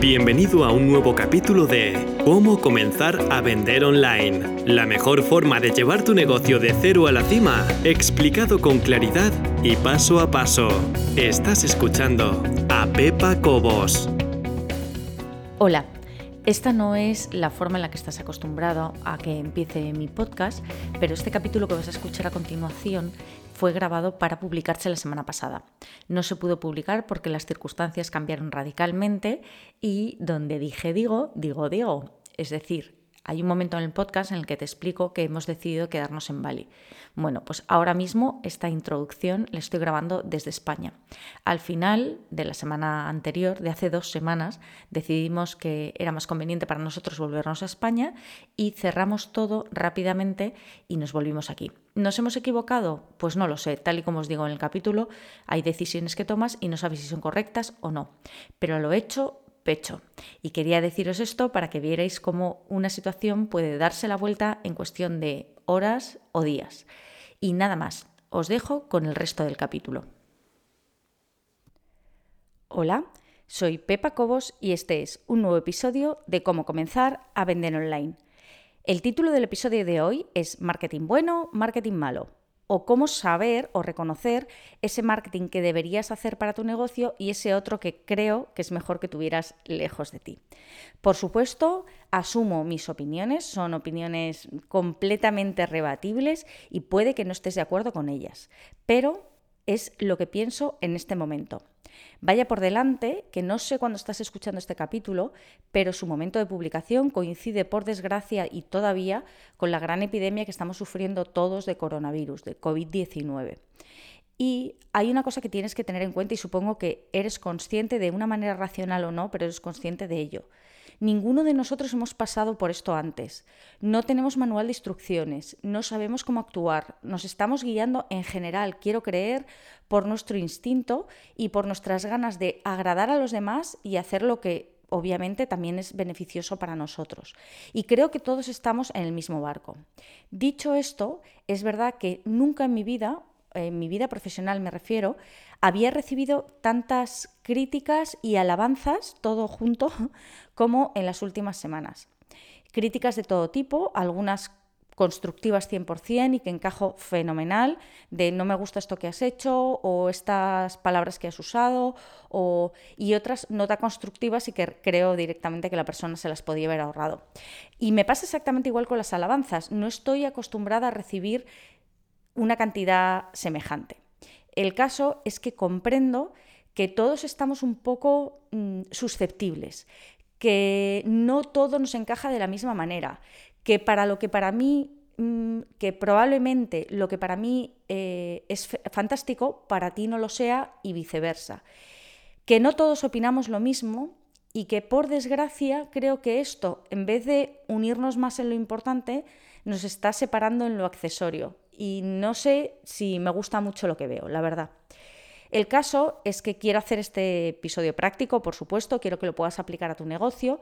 Bienvenido a un nuevo capítulo de Cómo comenzar a vender online. La mejor forma de llevar tu negocio de cero a la cima, explicado con claridad y paso a paso. Estás escuchando a Pepa Cobos. Hola. Esta no es la forma en la que estás acostumbrado a que empiece mi podcast, pero este capítulo que vas a escuchar a continuación fue grabado para publicarse la semana pasada. No se pudo publicar porque las circunstancias cambiaron radicalmente y donde dije digo, digo digo. Es decir, hay un momento en el podcast en el que te explico que hemos decidido quedarnos en Bali. Bueno, pues ahora mismo esta introducción la estoy grabando desde España. Al final de la semana anterior, de hace dos semanas, decidimos que era más conveniente para nosotros volvernos a España y cerramos todo rápidamente y nos volvimos aquí. ¿Nos hemos equivocado? Pues no lo sé. Tal y como os digo en el capítulo, hay decisiones que tomas y no sabes si son correctas o no. Pero lo hecho pecho. Y quería deciros esto para que vierais cómo una situación puede darse la vuelta en cuestión de horas o días. Y nada más, os dejo con el resto del capítulo. Hola, soy Pepa Cobos y este es un nuevo episodio de cómo comenzar a vender online. El título del episodio de hoy es Marketing bueno, marketing malo o cómo saber o reconocer ese marketing que deberías hacer para tu negocio y ese otro que creo que es mejor que tuvieras lejos de ti. Por supuesto, asumo mis opiniones, son opiniones completamente rebatibles y puede que no estés de acuerdo con ellas, pero es lo que pienso en este momento. Vaya por delante que no sé cuándo estás escuchando este capítulo, pero su momento de publicación coincide por desgracia y todavía con la gran epidemia que estamos sufriendo todos de coronavirus, de COVID-19. Y hay una cosa que tienes que tener en cuenta y supongo que eres consciente de una manera racional o no, pero eres consciente de ello. Ninguno de nosotros hemos pasado por esto antes. No tenemos manual de instrucciones, no sabemos cómo actuar, nos estamos guiando en general, quiero creer, por nuestro instinto y por nuestras ganas de agradar a los demás y hacer lo que obviamente también es beneficioso para nosotros. Y creo que todos estamos en el mismo barco. Dicho esto, es verdad que nunca en mi vida en mi vida profesional me refiero, había recibido tantas críticas y alabanzas, todo junto, como en las últimas semanas. Críticas de todo tipo, algunas constructivas 100% y que encajo fenomenal, de no me gusta esto que has hecho o estas palabras que has usado, o, y otras no tan constructivas y que creo directamente que la persona se las podía haber ahorrado. Y me pasa exactamente igual con las alabanzas, no estoy acostumbrada a recibir una cantidad semejante. El caso es que comprendo que todos estamos un poco mm, susceptibles, que no todo nos encaja de la misma manera, que para lo que para mí, mm, que probablemente lo que para mí eh, es fantástico, para ti no lo sea y viceversa. Que no todos opinamos lo mismo y que por desgracia creo que esto, en vez de unirnos más en lo importante, nos está separando en lo accesorio y no sé si me gusta mucho lo que veo, la verdad. El caso es que quiero hacer este episodio práctico, por supuesto, quiero que lo puedas aplicar a tu negocio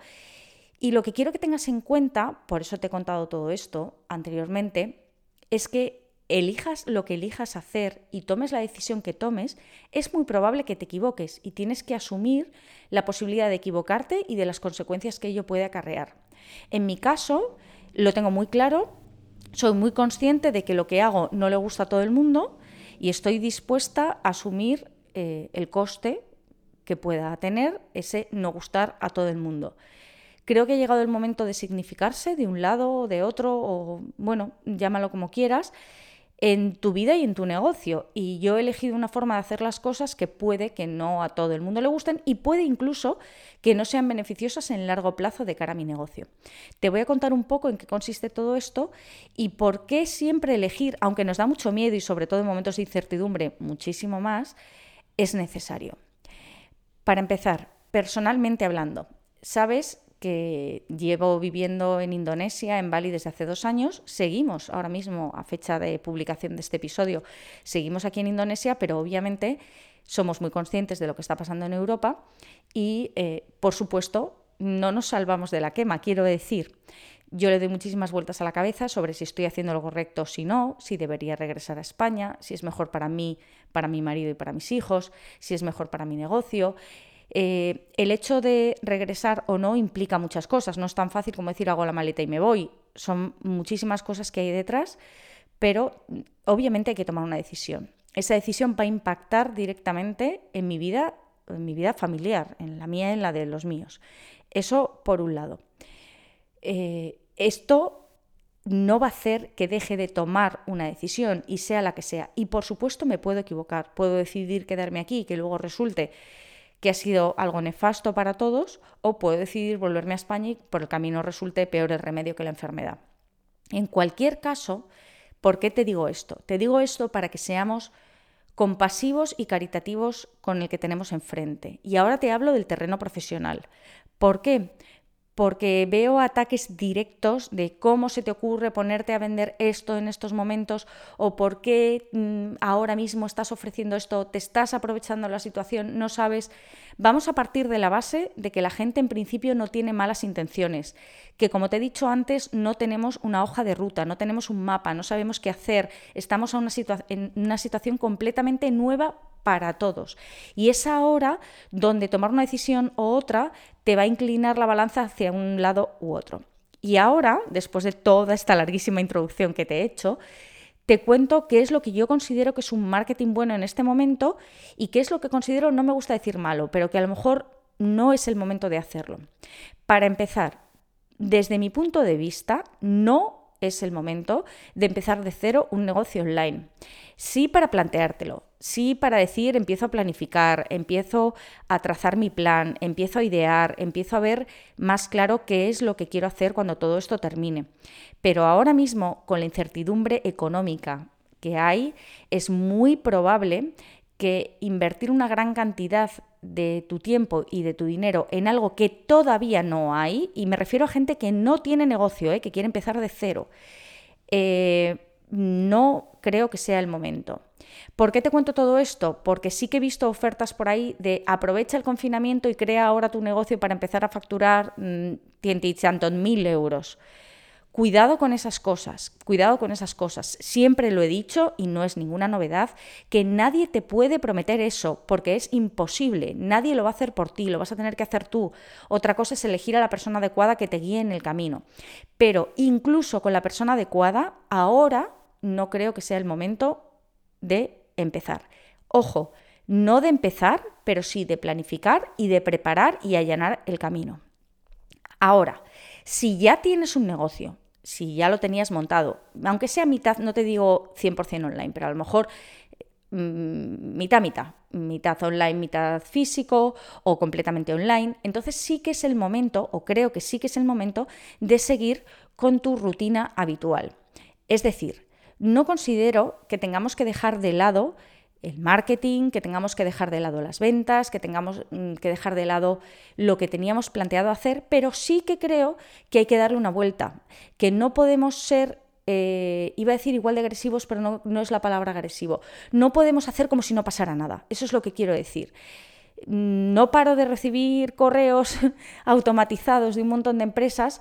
y lo que quiero que tengas en cuenta, por eso te he contado todo esto anteriormente, es que elijas lo que elijas hacer y tomes la decisión que tomes, es muy probable que te equivoques y tienes que asumir la posibilidad de equivocarte y de las consecuencias que ello puede acarrear. En mi caso, lo tengo muy claro, soy muy consciente de que lo que hago no le gusta a todo el mundo y estoy dispuesta a asumir eh, el coste que pueda tener ese no gustar a todo el mundo. Creo que ha llegado el momento de significarse de un lado o de otro, o bueno, llámalo como quieras, en tu vida y en tu negocio. Y yo he elegido una forma de hacer las cosas que puede que no a todo el mundo le gusten y puede incluso que no sean beneficiosas en largo plazo de cara a mi negocio. Te voy a contar un poco en qué consiste todo esto y por qué siempre elegir, aunque nos da mucho miedo y sobre todo en momentos de incertidumbre muchísimo más, es necesario. Para empezar, personalmente hablando, sabes que llevo viviendo en Indonesia, en Bali, desde hace dos años. Seguimos ahora mismo, a fecha de publicación de este episodio, seguimos aquí en Indonesia, pero obviamente somos muy conscientes de lo que está pasando en Europa y, eh, por supuesto, no nos salvamos de la quema. Quiero decir, yo le doy muchísimas vueltas a la cabeza sobre si estoy haciendo lo correcto o si no, si debería regresar a España, si es mejor para mí, para mi marido y para mis hijos, si es mejor para mi negocio. Eh, el hecho de regresar o no implica muchas cosas. No es tan fácil como decir hago la maleta y me voy. Son muchísimas cosas que hay detrás, pero obviamente hay que tomar una decisión. Esa decisión va a impactar directamente en mi vida, en mi vida familiar, en la mía y en la de los míos. Eso por un lado. Eh, esto no va a hacer que deje de tomar una decisión y sea la que sea. Y por supuesto me puedo equivocar, puedo decidir quedarme aquí y que luego resulte que ha sido algo nefasto para todos, o puedo decidir volverme a España y por el camino resulte peor el remedio que la enfermedad. En cualquier caso, ¿por qué te digo esto? Te digo esto para que seamos compasivos y caritativos con el que tenemos enfrente. Y ahora te hablo del terreno profesional. ¿Por qué? Porque veo ataques directos de cómo se te ocurre ponerte a vender esto en estos momentos o por qué mm, ahora mismo estás ofreciendo esto, te estás aprovechando la situación, no sabes. Vamos a partir de la base de que la gente en principio no tiene malas intenciones, que como te he dicho antes no tenemos una hoja de ruta, no tenemos un mapa, no sabemos qué hacer, estamos en una situación completamente nueva para todos. Y es ahora donde tomar una decisión u otra te va a inclinar la balanza hacia un lado u otro. Y ahora, después de toda esta larguísima introducción que te he hecho, te cuento qué es lo que yo considero que es un marketing bueno en este momento y qué es lo que considero, no me gusta decir malo, pero que a lo mejor no es el momento de hacerlo. Para empezar, desde mi punto de vista, no es el momento de empezar de cero un negocio online. Sí para planteártelo, sí para decir empiezo a planificar, empiezo a trazar mi plan, empiezo a idear, empiezo a ver más claro qué es lo que quiero hacer cuando todo esto termine. Pero ahora mismo, con la incertidumbre económica que hay, es muy probable que invertir una gran cantidad de tu tiempo y de tu dinero en algo que todavía no hay, y me refiero a gente que no tiene negocio, ¿eh? que quiere empezar de cero, eh, no creo que sea el momento. ¿Por qué te cuento todo esto? Porque sí que he visto ofertas por ahí de aprovecha el confinamiento y crea ahora tu negocio para empezar a facturar mmm, tantos mil euros. Cuidado con esas cosas, cuidado con esas cosas. Siempre lo he dicho y no es ninguna novedad, que nadie te puede prometer eso, porque es imposible. Nadie lo va a hacer por ti, lo vas a tener que hacer tú. Otra cosa es elegir a la persona adecuada que te guíe en el camino. Pero incluso con la persona adecuada, ahora no creo que sea el momento de empezar. Ojo, no de empezar, pero sí de planificar y de preparar y allanar el camino. Ahora, si ya tienes un negocio, si ya lo tenías montado, aunque sea mitad, no te digo 100% online, pero a lo mejor mm, mitad, mitad, mitad online, mitad físico o completamente online, entonces sí que es el momento, o creo que sí que es el momento, de seguir con tu rutina habitual. Es decir, no considero que tengamos que dejar de lado el marketing, que tengamos que dejar de lado las ventas, que tengamos mm, que dejar de lado lo que teníamos planteado hacer, pero sí que creo que hay que darle una vuelta, que no podemos ser eh, iba a decir igual de agresivos, pero no, no, es la palabra agresivo. No podemos hacer como si no pasara nada. Eso es lo que quiero decir. No paro de recibir correos automatizados de un montón de empresas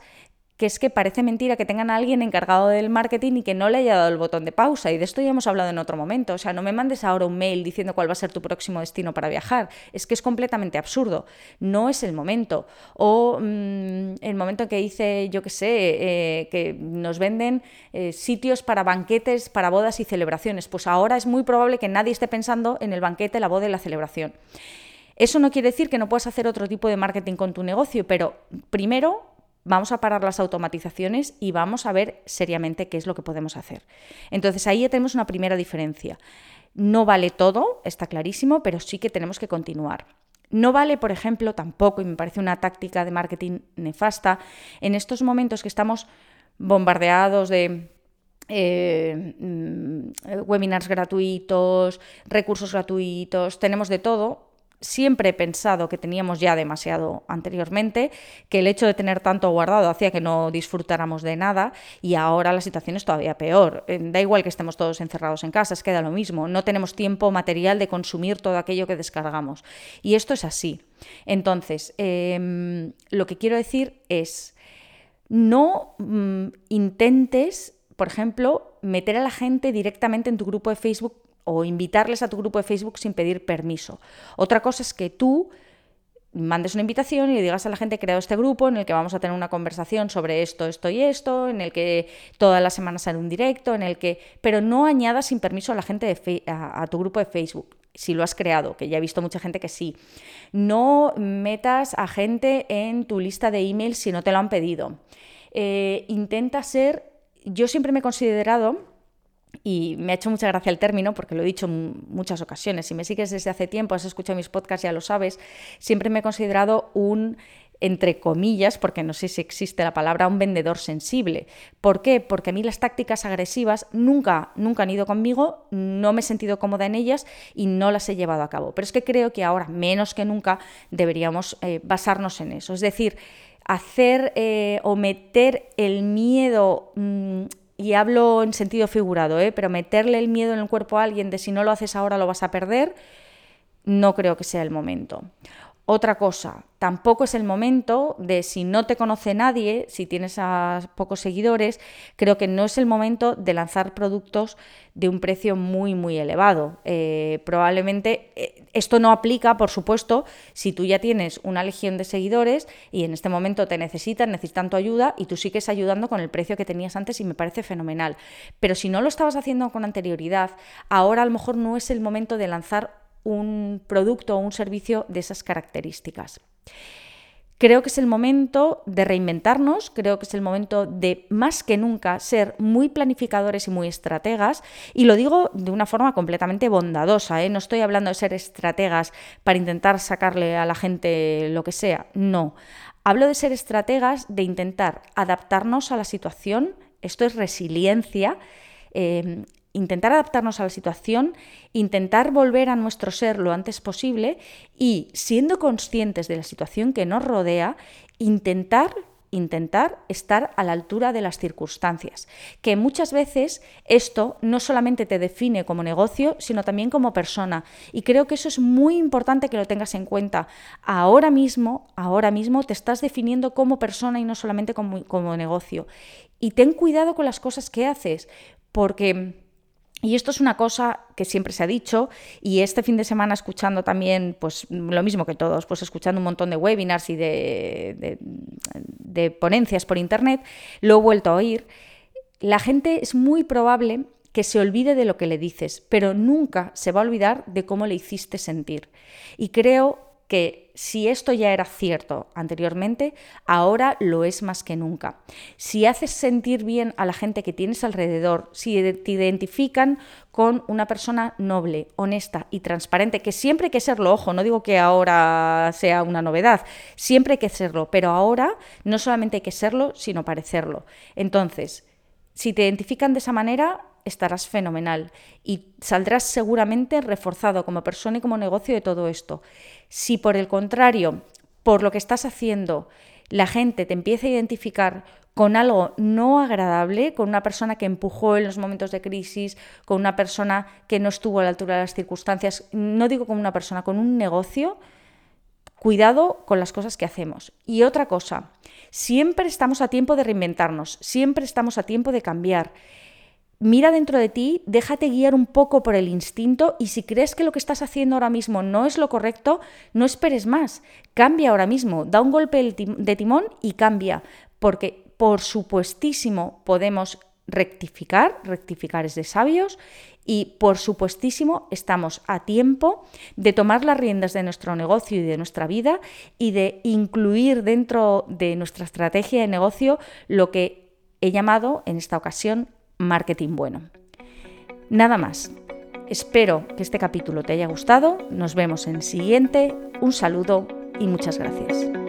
que es que parece mentira que tengan a alguien encargado del marketing y que no le haya dado el botón de pausa. Y de esto ya hemos hablado en otro momento. O sea, no me mandes ahora un mail diciendo cuál va a ser tu próximo destino para viajar. Es que es completamente absurdo. No es el momento. O mm, el momento en que dice, yo qué sé, eh, que nos venden eh, sitios para banquetes, para bodas y celebraciones. Pues ahora es muy probable que nadie esté pensando en el banquete, la boda y la celebración. Eso no quiere decir que no puedas hacer otro tipo de marketing con tu negocio, pero primero vamos a parar las automatizaciones y vamos a ver seriamente qué es lo que podemos hacer. Entonces ahí ya tenemos una primera diferencia. No vale todo, está clarísimo, pero sí que tenemos que continuar. No vale, por ejemplo, tampoco, y me parece una táctica de marketing nefasta, en estos momentos que estamos bombardeados de eh, mm, webinars gratuitos, recursos gratuitos, tenemos de todo, siempre he pensado que teníamos ya demasiado anteriormente, que el hecho de tener tanto guardado hacía que no disfrutáramos de nada y ahora la situación es todavía peor. Eh, da igual que estemos todos encerrados en casa, es queda lo mismo. No tenemos tiempo material de consumir todo aquello que descargamos. Y esto es así. Entonces, em, lo que quiero decir es, no mm, intentes, por ejemplo, meter a la gente directamente en tu grupo de Facebook o invitarles a tu grupo de Facebook sin pedir permiso. Otra cosa es que tú mandes una invitación y le digas a la gente, he creado este grupo en el que vamos a tener una conversación sobre esto, esto y esto, en el que todas las semanas sale un directo, en el que... Pero no añadas sin permiso a la gente de a, tu grupo de Facebook, si lo has creado, que ya he visto mucha gente que sí. No metas a gente en tu lista de emails si no te lo han pedido. Eh, intenta ser... Yo siempre me he considerado y me ha hecho mucha gracia el término porque lo he dicho muchas ocasiones. Si me sigues desde hace tiempo, has escuchado mis podcasts, ya lo sabes, siempre me he considerado un entre comillas, porque no sé si existe la palabra, un vendedor sensible. ¿Por qué? Porque a mí las tácticas agresivas nunca, nunca han ido conmigo, no me he sentido cómoda en ellas y no las he llevado a cabo. Pero es que creo que ahora, menos que nunca, deberíamos eh, basarnos en eso. Es decir, hacer eh, o meter el miedo mm, y hablo en sentido figurado, ¿eh? pero meterle el miedo en el cuerpo a alguien de si no lo haces ahora lo vas a perder, no creo que sea el momento. Otra cosa, tampoco es el momento de si no te conoce nadie, si tienes a pocos seguidores, creo que no es el momento de lanzar productos de un precio muy, muy elevado. Eh, probablemente eh, esto no aplica, por supuesto, si tú ya tienes una legión de seguidores y en este momento te necesitan, necesitan tu ayuda y tú sigues ayudando con el precio que tenías antes y me parece fenomenal. Pero si no lo estabas haciendo con anterioridad, ahora a lo mejor no es el momento de lanzar un producto o un servicio de esas características. Creo que es el momento de reinventarnos, creo que es el momento de más que nunca ser muy planificadores y muy estrategas, y lo digo de una forma completamente bondadosa, ¿eh? no estoy hablando de ser estrategas para intentar sacarle a la gente lo que sea, no. Hablo de ser estrategas, de intentar adaptarnos a la situación, esto es resiliencia, eh, intentar adaptarnos a la situación, intentar volver a nuestro ser lo antes posible y, siendo conscientes de la situación que nos rodea, intentar intentar estar a la altura de las circunstancias, que muchas veces esto no solamente te define como negocio, sino también como persona. Y creo que eso es muy importante que lo tengas en cuenta. Ahora mismo, ahora mismo te estás definiendo como persona y no solamente como, como negocio. Y ten cuidado con las cosas que haces, porque y esto es una cosa que siempre se ha dicho y este fin de semana escuchando también, pues lo mismo que todos, pues escuchando un montón de webinars y de, de, ponencias por internet, lo he vuelto a oír. La gente es muy probable que se olvide de lo que le dices, pero nunca se va a olvidar de cómo le hiciste sentir. Y creo que si esto ya era cierto anteriormente, ahora lo es más que nunca. Si haces sentir bien a la gente que tienes alrededor, si te identifican con una persona noble, honesta y transparente, que siempre hay que serlo, ojo, no digo que ahora sea una novedad, siempre hay que serlo, pero ahora no solamente hay que serlo, sino parecerlo. Entonces, si te identifican de esa manera, estarás fenomenal y saldrás seguramente reforzado como persona y como negocio de todo esto. Si por el contrario, por lo que estás haciendo, la gente te empieza a identificar con algo no agradable, con una persona que empujó en los momentos de crisis, con una persona que no estuvo a la altura de las circunstancias, no digo con una persona, con un negocio, cuidado con las cosas que hacemos. Y otra cosa, siempre estamos a tiempo de reinventarnos, siempre estamos a tiempo de cambiar mira dentro de ti, déjate guiar un poco por el instinto y si crees que lo que estás haciendo ahora mismo no es lo correcto, no esperes más. Cambia ahora mismo, da un golpe de timón y cambia, porque por supuestísimo podemos rectificar, rectificar es de sabios y por supuestísimo estamos a tiempo de tomar las riendas de nuestro negocio y de nuestra vida y de incluir dentro de nuestra estrategia de negocio lo que he llamado en esta ocasión marketing bueno. Nada más. Espero que este capítulo te haya gustado. Nos vemos en el siguiente. Un saludo y muchas gracias.